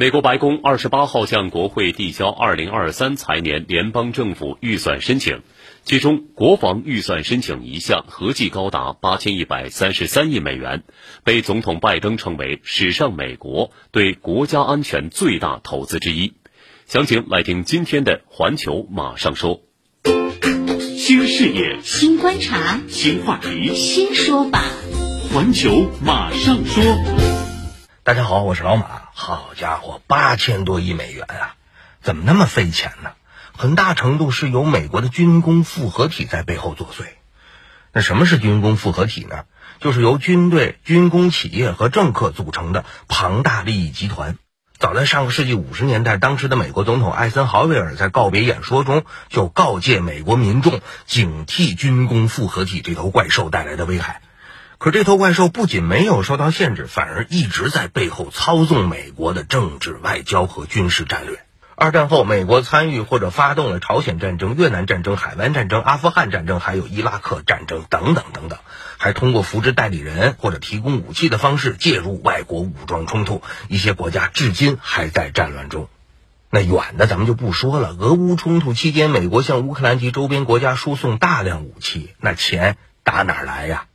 美国白宫二十八号向国会递交二零二三财年联邦政府预算申请，其中国防预算申请一项合计高达八千一百三十三亿美元，被总统拜登称为史上美国对国家安全最大投资之一。详情来听今天的《环球马上说》，新视野、新观察、新话题、新说法，《环球马上说》。大家好，我是老马。好家伙，八千多亿美元啊，怎么那么费钱呢？很大程度是由美国的军工复合体在背后作祟。那什么是军工复合体呢？就是由军队、军工企业和政客组成的庞大利益集团。早在上个世纪五十年代，当时的美国总统艾森豪威尔在告别演说中就告诫美国民众警惕军工复合体这头怪兽带来的危害。可这头怪兽不仅没有受到限制，反而一直在背后操纵美国的政治、外交和军事战略。二战后，美国参与或者发动了朝鲜战争、越南战争、海湾战争、阿富汗战争，还有伊拉克战争等等等等，还通过扶植代理人或者提供武器的方式介入外国武装冲突。一些国家至今还在战乱中。那远的咱们就不说了，俄乌冲突期间，美国向乌克兰及周边国家输送大量武器，那钱打哪儿来呀？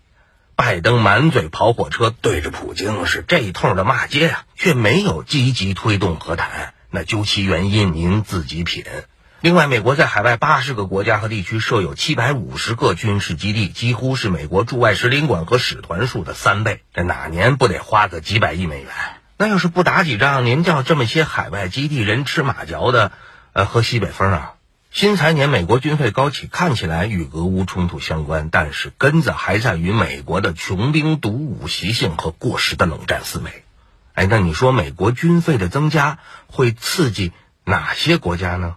拜登满嘴跑火车，对着普京是这一通的骂街啊，却没有积极推动和谈。那究其原因，您自己品。另外，美国在海外八十个国家和地区设有七百五十个军事基地，几乎是美国驻外使领馆和使团数的三倍。这哪年不得花个几百亿美元？那要是不打几仗，您叫这么些海外基地人吃马嚼的，呃，喝西北风啊？新财年，美国军费高企，看起来与俄乌冲突相关，但是根子还在于美国的穷兵黩武习性和过时的冷战思维。哎，那你说美国军费的增加会刺激哪些国家呢？